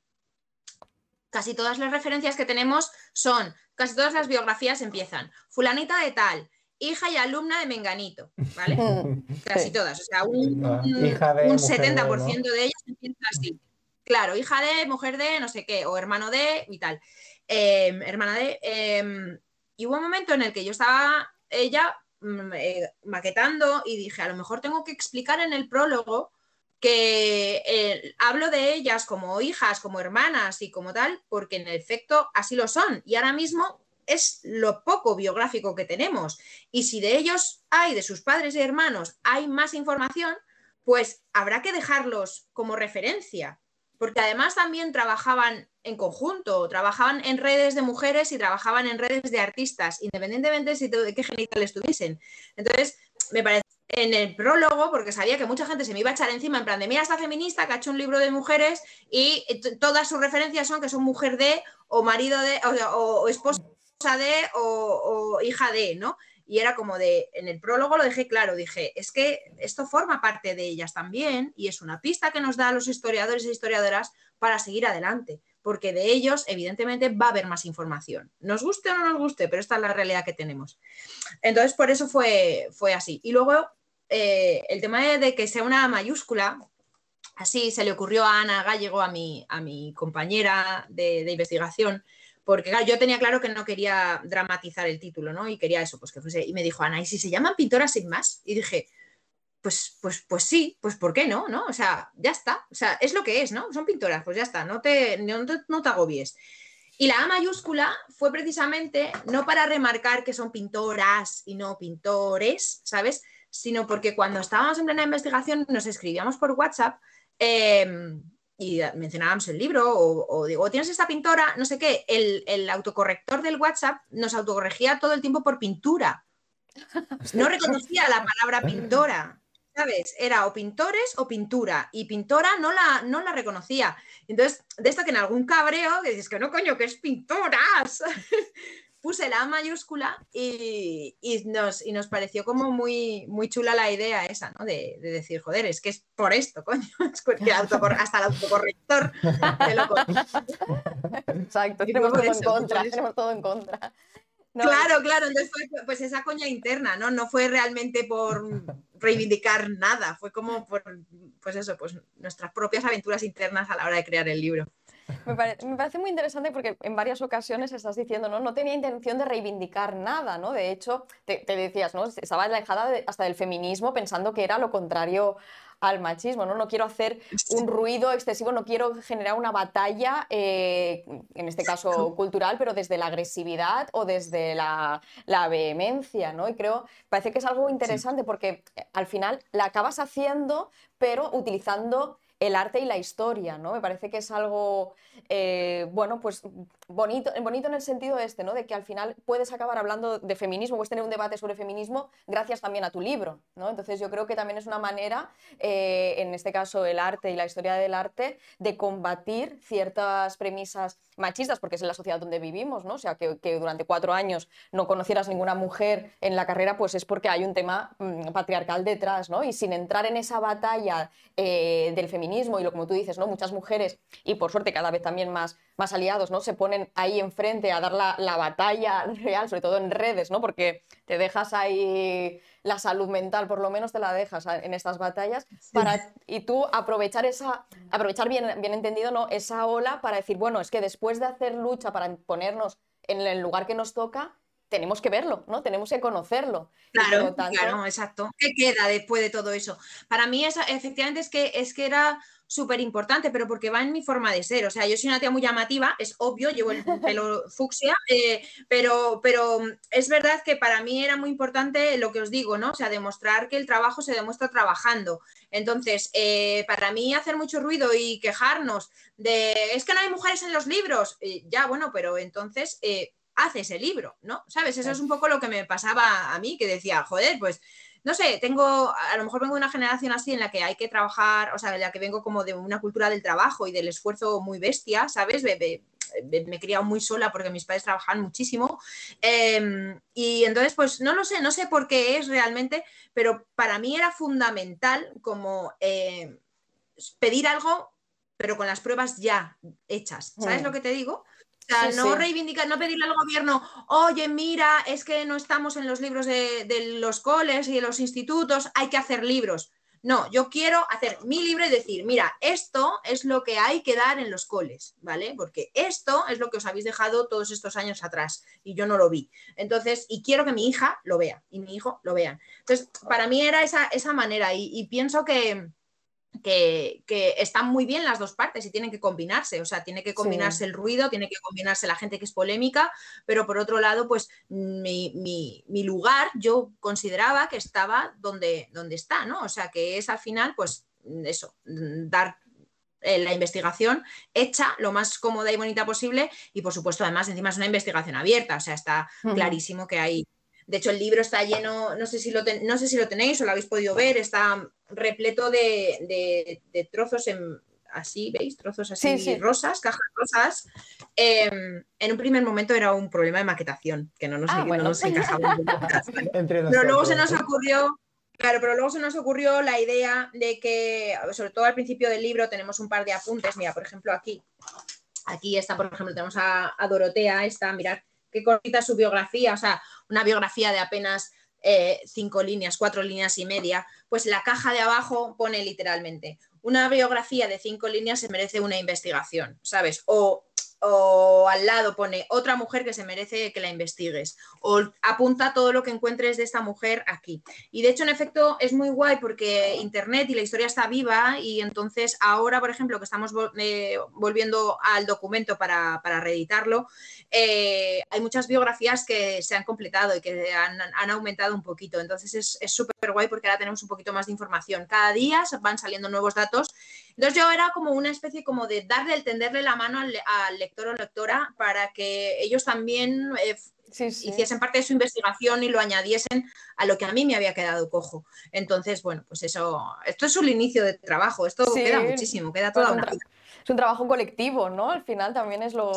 casi todas las referencias que tenemos son, casi todas las biografías empiezan, fulanita de tal, hija y alumna de Menganito, ¿vale? Casi todas, o sea, un, Ah, un- un mujer de, 70% ¿no? de ellas empieza así. Claro, hija de, mujer de, no sé qué, o hermano de y tal. Eh, hermana de. eh, y hubo un momento en el que yo estaba ella mm, eh, maquetando y dije, a lo mejor tengo que explicar en el prólogo que eh, hablo de ellas como hijas, como hermanas y como tal, porque en efecto así lo son. Y ahora mismo es lo poco biográfico que tenemos. Y si de ellos hay, de sus padres y hermanos, hay más información, pues habrá que dejarlos como referencia. Porque además también trabajaban en conjunto, trabajaban en redes de mujeres y trabajaban en redes de artistas, independientemente de qué genitales tuviesen. Entonces, me parece en el prólogo, porque sabía que mucha gente se me iba a echar encima en plan de, mira, esta feminista que ha hecho un libro de mujeres y t- todas sus referencias son que son mujer de, o marido de, o, o- esposa de, o hija de, ¿no? Y era como de, en el prólogo lo dejé claro, dije, es que esto forma parte de ellas también y es una pista que nos da a los historiadores e historiadoras para seguir adelante, porque de ellos evidentemente va a haber más información. Nos guste o no nos guste, pero esta es la realidad que tenemos. Entonces, por eso fue, fue así. Y luego, eh, el tema de, que sea una mayúscula, así se le ocurrió a Ana Gallego, a mi, a mi compañera de investigación, porque claro, yo tenía claro que no quería dramatizar el título, ¿no? Y quería eso, pues que fuese. Y me dijo, Ana, ¿y si se llaman pintoras sin más? Y dije, pues, pues, pues sí, pues ¿por qué no? ¿no? O sea, ya está. O sea, es lo que es, ¿no? Son pintoras, pues ya está, no te, no no te agobies. Y la A mayúscula fue precisamente no para remarcar que son pintoras y no pintores, ¿sabes? Sino porque cuando estábamos en plena investigación nos escribíamos por WhatsApp eh, y mencionábamos el libro o, o digo, tienes esta pintora, no sé qué, el, el autocorrector del WhatsApp nos autocorregía todo el tiempo por pintura. No reconocía la palabra pintora, ¿sabes? Era o pintores o pintura, y pintora no la, no la reconocía. Entonces, de esto que en algún cabreo, que dices que no, coño, que es pintoras, puse la A mayúscula y, y nos, y nos pareció como muy, muy chula la idea esa, ¿no? De, de decir, joder, es que es por esto, coño, es que hasta el autocorrector te lo. Exacto, tenemos todo eso, en contra, tenemos todo en contra. No, Claro, claro, entonces fue pues esa coña interna, ¿no? No fue realmente por reivindicar nada, fue como por, pues eso, pues nuestras propias aventuras internas a la hora de crear el libro. Me, pare- me parece muy interesante porque en varias ocasiones estás diciendo, ¿no? No tenía intención de reivindicar nada, ¿no? De hecho, te, te decías, ¿no? Estaba alejada de- hasta del feminismo pensando que era lo contrario al machismo, ¿no? No quiero hacer un ruido excesivo, no quiero generar una batalla, eh, en este caso cultural, pero desde la agresividad o desde la, la vehemencia, ¿no? Y creo, parece que es algo interesante porque eh, al final la acabas haciendo, pero utilizando el arte y la historia, ¿no? Me parece que es algo, eh, bueno, pues bonito, bonito en el sentido este, ¿no? De que al final puedes acabar hablando de feminismo, puedes tener un debate sobre feminismo gracias también a tu libro, ¿no? Entonces yo creo que también es una manera, eh, en este caso el arte y la historia del arte, de combatir ciertas premisas machistas, porque es en la sociedad donde vivimos, ¿no? O sea, que, durante cuatro años no conocieras ninguna mujer en la carrera, pues es porque hay un tema mm, patriarcal detrás, ¿no? Y sin entrar en esa batalla eh, del feminismo, y lo como tú dices, ¿no? Muchas mujeres, y por suerte cada vez también más, más aliados, ¿no? Se ponen ahí enfrente a dar la, la batalla real, sobre todo en redes, ¿no? Porque te dejas ahí la salud mental, por lo menos te la dejas en estas batallas, para, y tú aprovechar esa, aprovechar bien, bien entendido, ¿no? Esa ola para decir, bueno, es que después de hacer lucha para ponernos en el lugar que nos toca, tenemos que verlo, ¿no? Tenemos que conocerlo. Claro, claro, exacto. ¿Qué queda después de todo eso? Para mí, esa, efectivamente, es que, es que era súper importante, pero porque va en mi forma de ser. O sea, yo soy una tía muy llamativa, es obvio, llevo el pelo fucsia, eh, pero, pero es verdad que para mí era muy importante lo que os digo, ¿no? O sea, demostrar que el trabajo se demuestra trabajando. Entonces, eh, para mí hacer mucho ruido y quejarnos de, es que no hay mujeres en los libros, eh, ya, bueno, pero entonces hace ese libro, ¿no? ¿Sabes? Eso es un poco lo que me pasaba a mí, que decía, joder, pues no sé, tengo, a lo mejor vengo de una generación así en la que hay que trabajar, o sea, en la que vengo como de una cultura del trabajo y del esfuerzo muy bestia, ¿sabes? Me, he criado muy sola porque mis padres trabajan muchísimo. Em, y entonces, pues no lo sé, no sé por qué es realmente, pero para mí era fundamental como em, pedir algo, pero con las pruebas ya hechas. ¿Sabes mm. lo que te digo? O sea, no reivindicar, no pedirle al gobierno, oye, mira, es que no estamos en los libros de, los coles y de los institutos, hay que hacer libros. No, yo quiero hacer mi libro y decir, mira, esto es lo que hay que dar en los coles, ¿vale? Porque esto es lo que os habéis dejado todos estos años atrás y yo no lo vi. Entonces, y quiero que mi hija lo vea y mi hijo lo vean. Entonces, para mí era esa, esa manera y pienso que, que, están muy bien las dos partes y tienen que combinarse, o sea, tiene que combinarse el ruido, tiene que combinarse la gente que es polémica, pero por otro lado, pues mi, lugar yo consideraba que estaba donde, donde está, ¿no? O sea, que es al final, pues eso, dar eh, la investigación hecha lo más cómoda y bonita posible y por supuesto además encima es una investigación abierta, o sea, está clarísimo que hay de hecho, el libro está lleno, no sé si lo, no sé si lo tenéis o lo habéis podido ver, está repleto de, trozos en, así, ¿veis? Trozos así rosas, cajas rosas. Em, en un primer momento era un problema de maquetación, que no nos, ah, no nos encajaba. pero luego se nos ocurrió, claro, pero luego se nos ocurrió la idea de que, sobre todo al principio del libro, tenemos un par de apuntes. Mira, por ejemplo, aquí, aquí está, por ejemplo, tenemos a, a Dorotea, esta, mirad qué cortita su biografía, o sea, una biografía de apenas eh, cinco líneas, cuatro líneas y media, pues la caja de abajo pone literalmente, una biografía de cinco líneas se merece una investigación, ¿sabes? O o al lado pone otra mujer que se merece que la investigues o apunta todo lo que encuentres de esta mujer aquí. Y de hecho, en efecto, es muy guay porque Internet y la historia está viva y entonces ahora, por ejemplo, que estamos eh, volviendo al documento para, reeditarlo, eh, hay muchas biografías que se han completado y que han, aumentado un poquito. Entonces es súper guay porque ahora tenemos un poquito más de información. Cada día van saliendo nuevos datos entonces yo era como una especie como de darle, el tenderle la mano al, lector o lectora para que ellos también eh, hiciesen parte de su investigación y lo añadiesen a lo que a mí me había quedado cojo. Entonces, bueno, pues eso, esto es un inicio de trabajo, esto queda muchísimo, queda toda una vida es un trabajo colectivo, ¿no? Al final también es lo,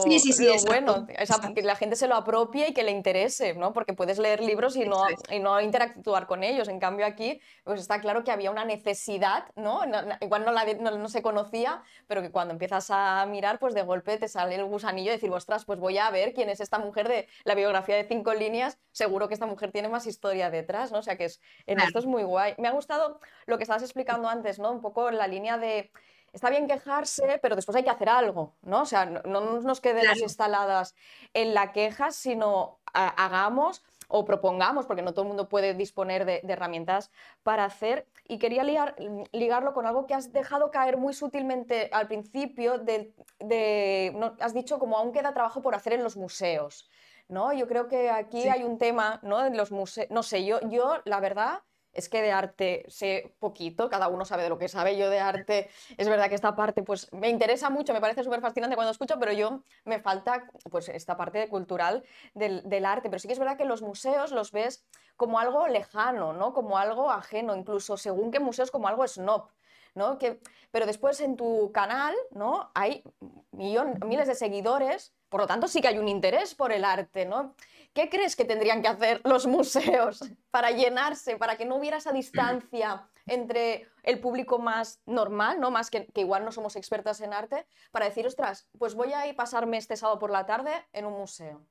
bueno, que la gente se lo apropie y que le interese, ¿no? Porque puedes leer libros y no, y no interactuar con ellos. En cambio aquí, pues está claro que había una necesidad, ¿no? igual no, la, no, se conocía, pero que cuando empiezas a mirar, pues de golpe te sale el gusanillo de decir, ostras, pues voy a ver quién es esta mujer de la biografía de cinco líneas, seguro que esta mujer tiene más historia detrás, ¿no? O sea que es, en esto es muy guay. Me ha gustado lo que estabas explicando antes, ¿no? Un poco la línea de está bien quejarse, pero después hay que hacer algo, ¿no? O sea, no, nos quedemos instaladas en la queja, sino hagamos o propongamos, porque no todo el mundo puede disponer de, de herramientas para hacer. Y quería ligar- ligarlo con algo que has dejado caer muy sutilmente al principio, de, de- no, has dicho como aún queda trabajo por hacer en los museos. ¿no? Yo creo que aquí Sí. hay un tema, ¿no? En los museos, no sé, yo, yo la verdad es que de arte sé poquito, cada uno sabe de lo que sabe, yo de arte es verdad que esta parte pues me interesa mucho, me parece súper fascinante cuando escucho, pero yo me falta pues esta parte cultural del, arte, pero sí que es verdad que los museos los ves como algo lejano, ¿no? Como algo ajeno, incluso según qué museos como algo snob. ¿no? Que, pero después en tu canal ¿no? hay millón- miles de seguidores, por lo tanto sí que hay un interés por el arte. ¿no? ¿Qué crees que tendrían que hacer los museos para llenarse, para que no hubiera esa distancia entre el público más normal, ¿no? más que, igual no somos expertas en arte, para decir, ostras, pues voy a ir pasarme este sábado por la tarde en un museo?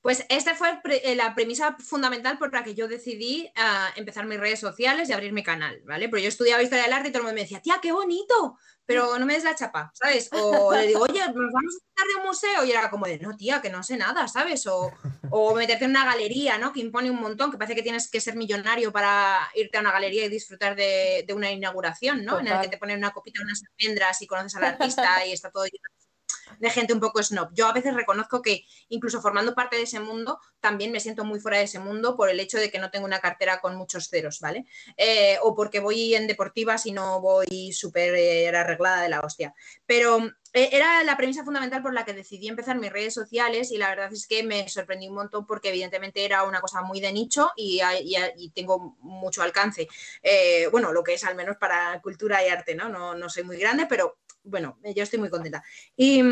Pues esta fue eh, la premisa fundamental por la que yo decidí ah, empezar mis redes sociales y abrir mi canal, ¿vale? Pero yo estudiaba historia del arte y todo el mundo me decía, tía, qué bonito, pero no me des la chapa, ¿sabes? O le digo, oye, nos vamos a de un museo y era como de, no, tía, que no sé nada, ¿sabes? O, o meterte en una galería, ¿no? Que impone un montón, que parece que tienes que ser millonario para irte a una galería y disfrutar de, de una inauguración, ¿no? En el Total. que te ponen una copita, unas almendras y conoces al artista y está todo lleno de gente un poco snob. Yo a veces reconozco que incluso formando parte de ese mundo, también me siento muy fuera de ese mundo por el hecho de que no tengo una cartera con muchos ceros, ¿vale? Eh, o porque voy en deportivas y no voy súper eh, arreglada de la hostia. Pero eh, era la premisa fundamental por la que decidí empezar mis redes sociales y la verdad es que me sorprendí un montón porque evidentemente era una cosa muy de nicho y, y- tengo mucho alcance. Bueno, lo que es al menos para cultura y arte, ¿no? No, no soy muy grande, pero bueno, yo estoy muy contenta. Y,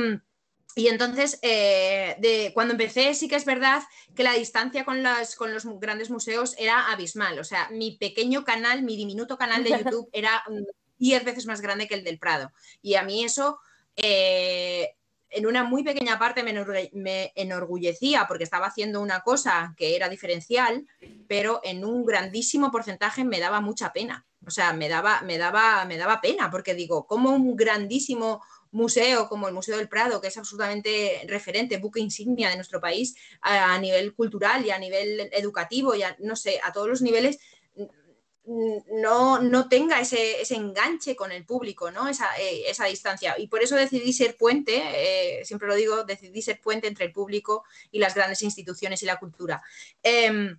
y entonces, eh, de, cuando empecé, sí que es verdad que la distancia con, las, con los grandes museos era abismal. O sea, mi pequeño canal, mi diminuto canal de YouTube era mm, 10 veces más grande que el del Prado. Y a mí eso, eh, en una muy pequeña parte, me, enorgullecía porque estaba haciendo una cosa que era diferencial, pero en un grandísimo porcentaje me daba mucha pena. O sea, me daba, me daba, me daba pena porque digo, como un grandísimo museo como el Museo del Prado, que es absolutamente referente, buque insignia de nuestro país a, nivel cultural y a nivel educativo y a, no sé, a todos los niveles, no, no tenga ese, ese enganche con el público, ¿no? Esa, eh, esa distancia. Y por eso decidí ser puente, eh, siempre lo digo, decidí ser puente entre el público y las grandes instituciones y la cultura. Em,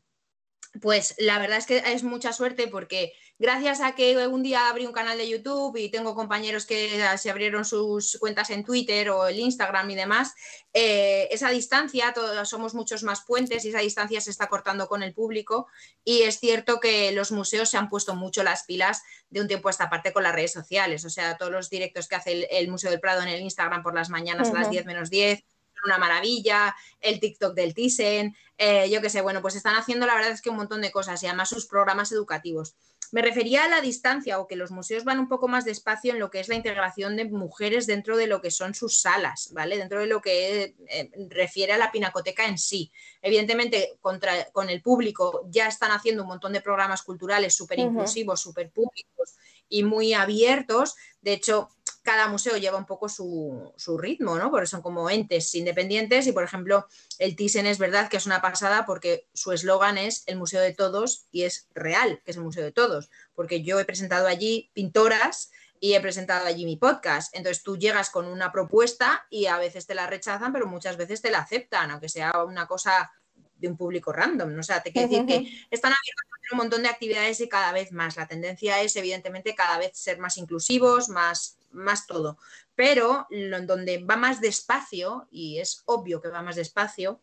pues la verdad es que es mucha suerte porque gracias a que un día abrí un canal de YouTube y tengo compañeros que se abrieron sus cuentas en Twitter o el Instagram y demás, eh, esa distancia, todos somos muchos más puentes y esa distancia se está cortando con el público y es cierto que los museos se han puesto mucho las pilas de un tiempo a esta parte con las redes sociales, o sea, todos los directos que hace el, el Museo del Prado en el Instagram por las mañanas a las Ujú. 10 menos 10, son una maravilla, el TikTok del Thyssen, eh, yo qué sé, bueno, pues están haciendo la verdad es que un montón de cosas y además sus programas educativos. Me refería a la distancia o que los museos van un poco más despacio en lo que es la integración de mujeres dentro de lo que son sus salas, ¿vale? Dentro de lo que eh, refiere a la pinacoteca en sí. Evidentemente, contra, con el público ya están haciendo un montón de programas culturales súper inclusivos, súper públicos y muy abiertos. De hecho, cada museo lleva un poco su, su ritmo, ¿no? Porque son como entes independientes y, por ejemplo, el Thyssen es verdad que es una pasada porque su eslogan es el museo de todos y es real, que es el museo de todos, porque yo he presentado allí pintoras y he presentado allí mi podcast. Entonces tú llegas con una propuesta y a veces te la rechazan, pero muchas veces te la aceptan, aunque sea una cosa de un público random. ¿no? O sea, te quiero decir que están abiertos a un montón de actividades y cada vez más. La tendencia es, evidentemente, cada vez ser más inclusivos, más, más todo. Pero lo, donde va más despacio, y es obvio que va más despacio,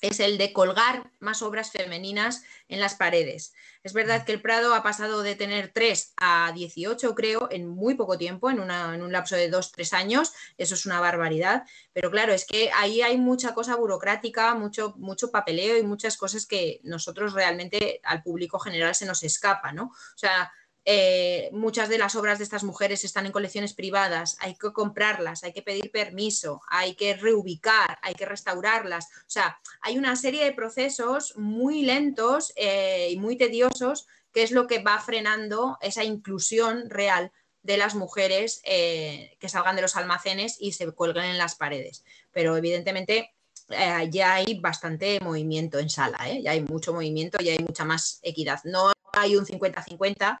es el de colgar más obras femeninas en las paredes. Es verdad que el Prado ha pasado de tener 3 a 18, creo, en muy poco tiempo, en, una- en un lapso de 2-3 años. Eso es una barbaridad. Pero claro, es que ahí hay mucha cosa burocrática, mucho, mucho papeleo y muchas cosas que nosotros realmente al público general se nos escapa, ¿no? O sea, eh, muchas de las obras de estas mujeres están en colecciones privadas, hay que comprarlas, hay que pedir permiso, hay que reubicar, hay que restaurarlas. O sea, hay una serie de procesos muy lentos eh, y muy tediosos que es lo que va frenando esa inclusión real de las mujeres eh, que salgan de los almacenes y se cuelguen en las paredes. Pero evidentemente eh, ya hay bastante movimiento en sala, ya hay mucho movimiento, ya hay mucha más equidad. No hay un 50-50,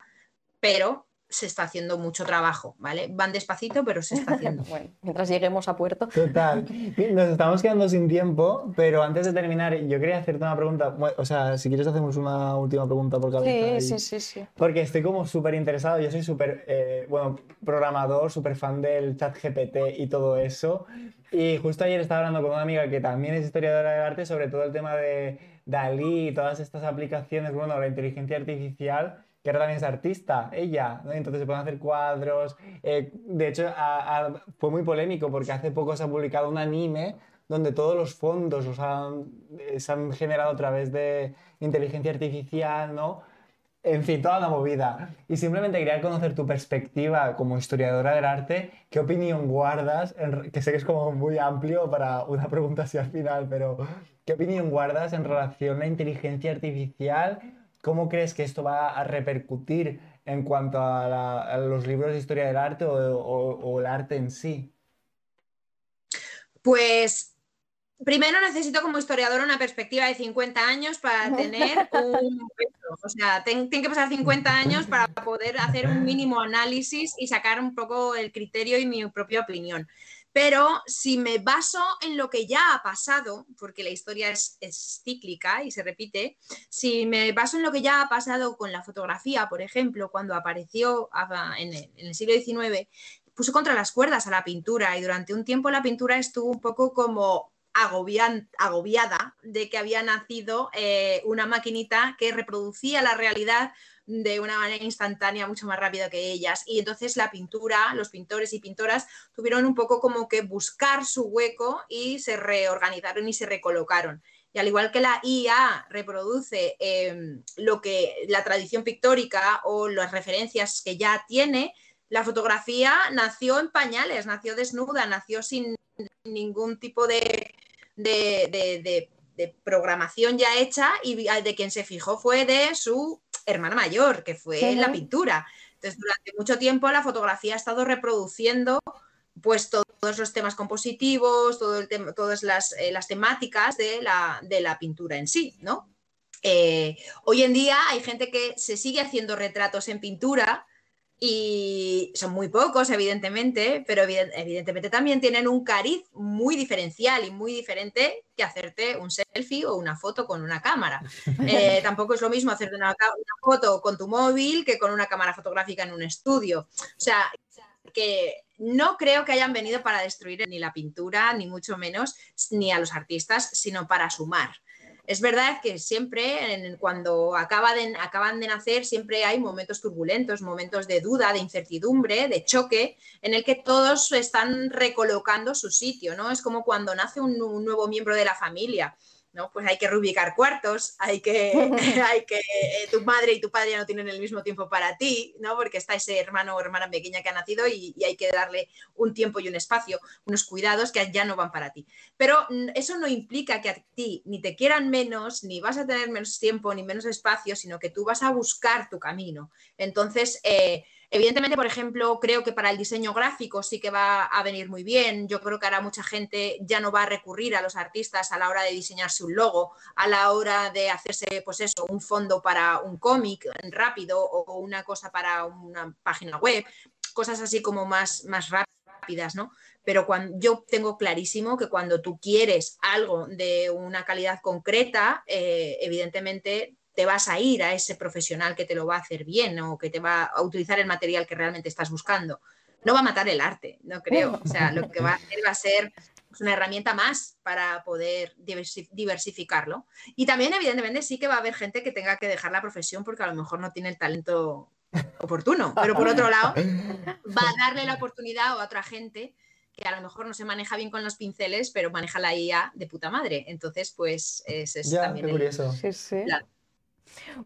pero se está haciendo mucho trabajo, ¿vale? Van despacito, pero se está haciendo. bueno, mientras lleguemos a puerto. Total. Nos estamos quedando sin tiempo, pero antes de terminar, yo quería hacerte una pregunta. O sea, si quieres hacemos una última pregunta por cabeza. Sí, y- sí, sí, sí. Porque estoy como súper interesado. Yo soy súper, eh, bueno, programador, súper fan del chat GPT y todo eso. Y justo ayer estaba hablando con una amiga que también es historiadora del arte sobre todo el tema de Dalí y todas estas aplicaciones, bueno, la inteligencia artificial, que ahora también es artista, ella, ¿no? Entonces se pueden hacer cuadros. eh, de hecho, a- a- fue muy polémico porque hace poco se ha publicado un anime donde todos los fondos los han, eh, se han generado a través de inteligencia artificial, ¿no? En fin, toda la movida. Y simplemente quería conocer tu perspectiva como historiadora del arte. ¿Qué opinión guardas? en que sé que es como muy amplio para una pregunta así al final, pero ¿qué opinión guardas en relación a la inteligencia artificial? ¿Cómo crees que esto va a repercutir en cuanto a, la- a los libros de historia del arte o, o- o el arte en sí? Pues primero necesito como historiadora una perspectiva de 50 años para tener un. O sea, tienen que pasar 50 años para poder hacer un mínimo análisis y sacar un poco el criterio y mi propia opinión. Pero si me baso en lo que ya ha pasado, porque la historia es, cíclica y se repite, si me baso en lo que ya ha pasado con la fotografía, por ejemplo, cuando apareció en el, en el siglo XIX, puso contra las cuerdas a la pintura y durante un tiempo la pintura estuvo un poco como agobiada de que había nacido eh, una maquinita que reproducía la realidad de una manera instantánea, mucho más rápido que ellas. Y entonces la pintura, los pintores y pintoras tuvieron un poco como que buscar su hueco y se reorganizaron y se recolocaron. Y al igual que la IA reproduce eh, lo que la tradición pictórica o las referencias que ya tiene, la fotografía nació en pañales, nació desnuda, nació sin ningún tipo de, de, de- de- de programación ya hecha y de quien se fijó fue de su hermana mayor, que fue Ujú. la pintura. Entonces, durante mucho tiempo la fotografía ha estado reproduciendo pues to- todos los temas compositivos, todo el todas las, eh, las temáticas de la, de la pintura en sí, ¿no? Eh, hoy en día hay gente que se sigue haciendo retratos en pintura y son muy pocos, evidentemente, pero eviden- evidentemente también tienen un cariz muy diferencial y muy diferente que hacerte un selfie o una foto con una cámara. Eh, tampoco es lo mismo hacerte una, una foto con tu móvil que con una cámara fotográfica en un estudio. O sea, que no creo que hayan venido para destruir ni la pintura, ni mucho menos, ni a los artistas, sino para sumar. Es verdad que siempre, en- cuando acaban de nacer, siempre hay momentos turbulentos, momentos de duda, de incertidumbre, de choque, en el que todos están recolocando su sitio, ¿no? Es como cuando nace un nuevo miembro de la familia. ¿No? Pues hay que reubicar cuartos, hay que, hay que eh, tu madre y tu padre ya no tienen el mismo tiempo para ti, ¿no? Porque está ese hermano o hermana pequeña que ha nacido y, y hay que darle un tiempo y un espacio, unos cuidados que ya no van para ti. Pero mm, eso no implica que a ti ni te quieran menos, ni vas a tener menos tiempo, ni menos espacio, sino que tú vas a buscar tu camino. Entonces, eh, Evidentemente, por ejemplo, creo que para el diseño gráfico sí que va a venir muy bien. Yo creo que ahora mucha gente ya no va a recurrir a los artistas a la hora de diseñarse un logo, a la hora de hacerse, pues eso, un fondo para un cómic rápido o una cosa para una página web, cosas así como más, más rápidas, ¿no? Pero cuando, yo tengo clarísimo que cuando tú quieres algo de una calidad concreta, eh, evidentemente te vas a ir a ese profesional que te lo va a hacer bien o que te va a utilizar el material que realmente estás buscando. No va a matar el arte, no creo. O sea, lo que va a hacer va a ser pues, una herramienta más para poder diversi- diversificarlo. Y también, evidentemente, sí que va a haber gente que tenga que dejar la profesión porque a lo mejor no tiene el talento oportuno. Pero por otro lado, va a darle la oportunidad a otra gente que a lo mejor no se maneja bien con los pinceles, pero maneja la IA de puta madre. Entonces, pues ese es Ya, también qué el- curioso. Sí, sí. la-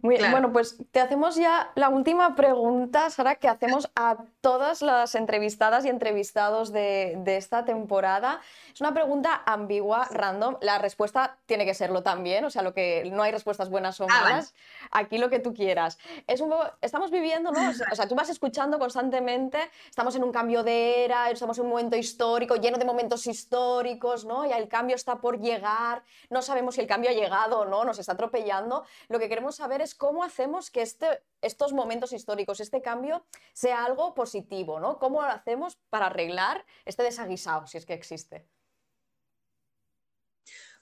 Muy, Claro. Bueno, pues te hacemos ya la última pregunta, Sara, que hacemos a todas las entrevistadas y entrevistados de, de esta temporada. Es una pregunta ambigua, random. La respuesta tiene que serlo también, o sea, lo que no hay respuestas buenas o Ah, malas. Aquí lo que tú quieras. Es un poco, estamos viviendo, ¿no? O sea, o sea, tú vas escuchando constantemente, estamos en un cambio de era, estamos en un momento histórico, lleno de momentos históricos, ¿no? Y el cambio está por llegar, no sabemos si el cambio ha llegado o no, nos está atropellando. Lo que queremos saber es cómo hacemos que este, estos momentos históricos, este cambio, sea algo positivo, ¿no? ¿Cómo lo hacemos para arreglar este desaguisado, si es que existe?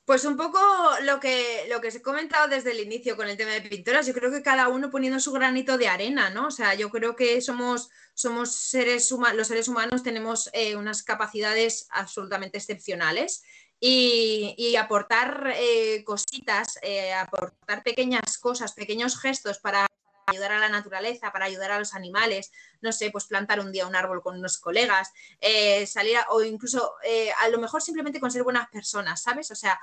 Pues un poco lo que, lo que os he comentado desde el inicio con el tema de pintoras, yo creo que cada uno poniendo su granito de arena, ¿no? O sea, yo creo que somos, somos seres humanos, los seres humanos tenemos eh, unas capacidades absolutamente excepcionales y, aportar eh, cositas, eh, aportar pequeñas cosas, pequeños gestos para ayudar a la naturaleza, para ayudar a los animales, no sé, pues plantar un día un árbol con unos colegas, eh, salir a- o incluso a lo mejor simplemente con ser buenas personas, ¿sabes? O sea,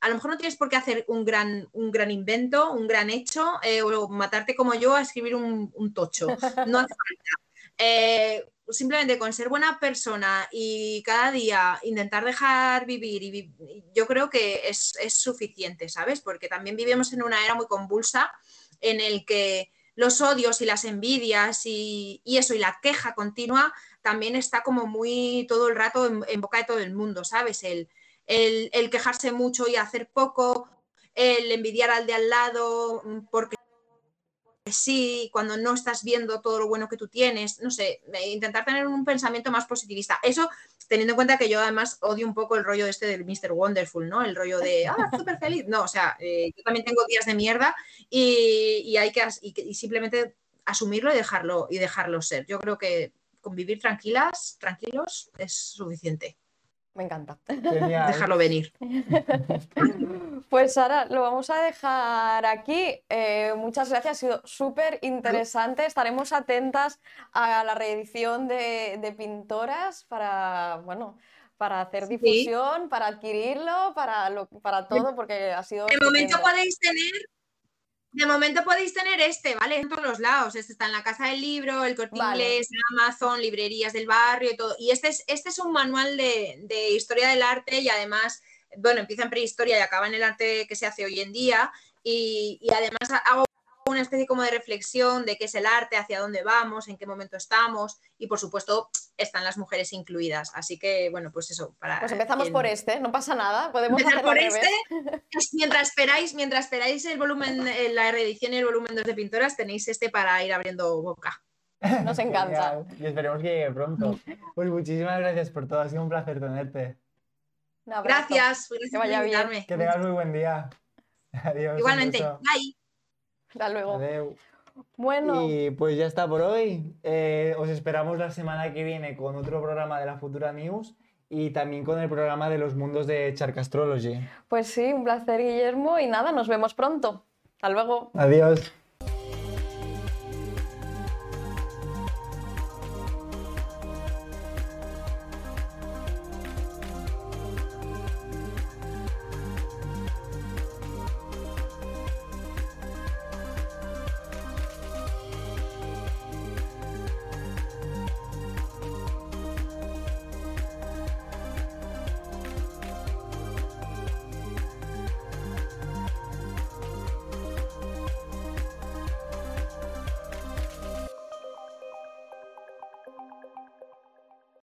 a lo mejor no tienes por qué hacer un gran, un gran invento, un gran hecho, o matarte como yo a escribir un, un tocho. No hace falta. Simplemente con ser buena persona y cada día intentar dejar vivir, y yo creo que es, es suficiente, ¿sabes? Porque también vivimos en una era muy convulsa en el que los odios y las envidias y, y eso y la queja continua también está como muy todo el rato en, en boca de todo el mundo, ¿sabes? El, el- el quejarse mucho y hacer poco, el envidiar al de al lado mm, porque sí, cuando no estás viendo todo lo bueno que tú tienes, no sé, eh, intentar tener un pensamiento más positivista. Eso teniendo en cuenta que yo además odio un poco el rollo este del Mr. Wonderful, ¿no? El rollo de, ah, súper feliz. No, o sea, eh, yo también tengo días de mierda y, hay que- y simplemente asumirlo y dejarlo, y dejarlo ser. Yo creo que convivir tranquilas, tranquilos, es suficiente. Me encanta. Genial. Dejarlo venir. Pues Sara, lo vamos a dejar aquí. Eh, muchas gracias, ha sido súper interesante. Estaremos atentas a la reedición de, de Pintoras para, bueno, para hacer Sí. difusión, para adquirirlo, para, lo- para todo, porque ha sido... De momento podéis tener, de momento podéis tener este, ¿vale? En todos los lados. Este está en la casa del libro, el corte Vale. inglés, Amazon, librerías del barrio y todo. Y este es, este es un manual de, de historia del arte y además, bueno, empieza en prehistoria y acaba en el arte que se hace hoy en día. Y, y además hago una especie como de reflexión de qué es el arte, hacia dónde vamos, en qué momento estamos. Y por supuesto, están las mujeres incluidas. Así que, bueno, pues eso. Para Pues empezamos por este, no pasa nada, podemos Empezar por este, pues mientras esperáis, mientras esperáis el volumen, eh, la reedición y el volumen 2 de pintoras, tenéis este para ir abriendo boca. Nos encanta. Y esperemos que llegue pronto. Pues muchísimas gracias por todo, ha sido un placer tenerte. Un abrazo. Gracias, gracias Que vaya bien. Que tengas muy buen día. Adiós. Igualmente, bye. Hasta luego. Adeu. Bueno, Y pues ya está por hoy. Eh, os esperamos la semana que viene con otro programa de la Futura News y también con el programa de los mundos de Charcastrology. pues sí, un placer, Guillermo, y nada, nos vemos pronto. Hasta luego. Adiós.